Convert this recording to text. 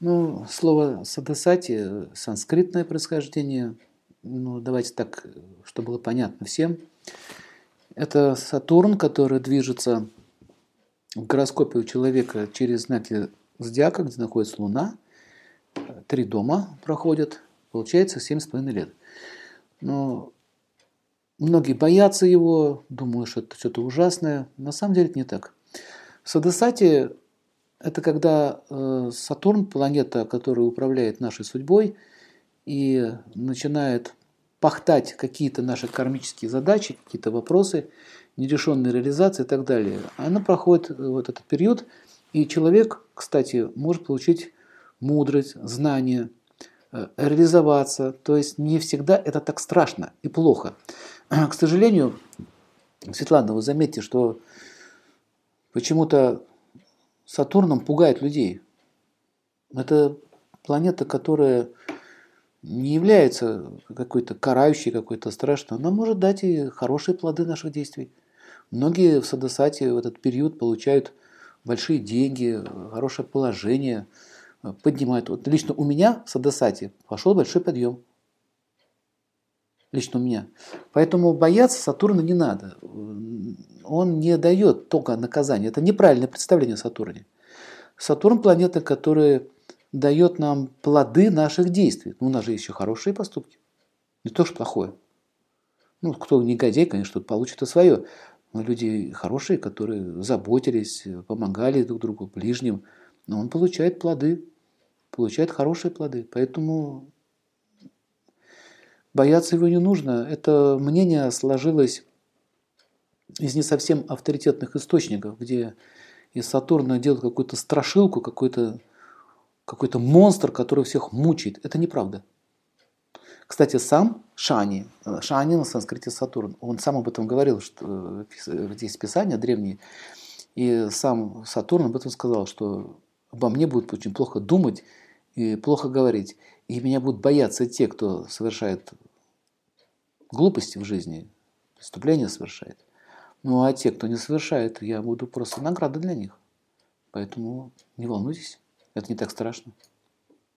Ну, слово садасати, санскритное происхождение, ну, давайте так, чтобы было понятно всем. Это Сатурн, который движется в гороскопе у человека через знаки зодиака, где находится Луна. Три дома проходят, получается 7,5 лет. Но многие боятся его, думают, что это что-то ужасное. На самом деле это не так. Садасати это когда э, Сатурн, планета, которая управляет нашей судьбой, и начинает пахтать какие-то наши кармические задачи, какие-то вопросы, нерешенные реализации и так далее. Она проходит вот этот период, и человек, кстати, может получить мудрость, знание, э, реализоваться. То есть не всегда это так страшно и плохо. К сожалению, Светлана, вы заметьте, что почему-то Сатурном пугает людей. Это планета, которая не является какой-то карающей, какой-то страшной. Она может дать и хорошие плоды наших действий. Многие в Садасате в этот период получают большие деньги, хорошее положение, поднимают. Вот лично у меня в Садасате пошел большой подъем. Лично у меня. Поэтому бояться Сатурна не надо он не дает только наказание. Это неправильное представление о Сатурне. Сатурн – планета, которая дает нам плоды наших действий. Ну, у нас же еще хорошие поступки. Не то, что плохое. Ну, кто негодяй, конечно, получит и свое. Но люди хорошие, которые заботились, помогали друг другу, ближним. Но он получает плоды, получает хорошие плоды. Поэтому бояться его не нужно. Это мнение сложилось из не совсем авторитетных источников, где из Сатурна делают какую-то страшилку, какой-то какой-то монстр, который всех мучает. Это неправда. Кстати, сам Шани, Шани на санскрите Сатурн, он сам об этом говорил, что здесь Писания древние, и сам Сатурн об этом сказал, что обо мне будут очень плохо думать и плохо говорить, и меня будут бояться те, кто совершает глупости в жизни, преступления совершает. Ну а те, кто не совершает, я буду просто награда для них. Поэтому не волнуйтесь, это не так страшно.